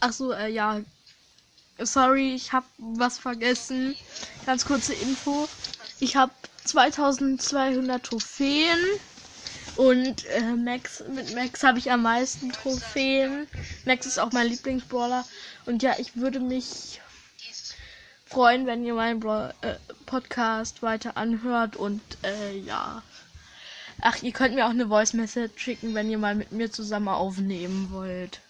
Ach so, äh, ja. Sorry, ich habe was vergessen. Ganz kurze Info. Ich habe 2200 Trophäen und äh, Max mit Max habe ich am meisten Trophäen. Max ist auch mein Lieblingsbrawler und ja, ich würde mich freuen, wenn ihr meinen Bra äh, Podcast weiter anhört und äh, ja. Ach, ihr könnt mir auch eine Voice Message schicken, wenn ihr mal mit mir zusammen aufnehmen wollt.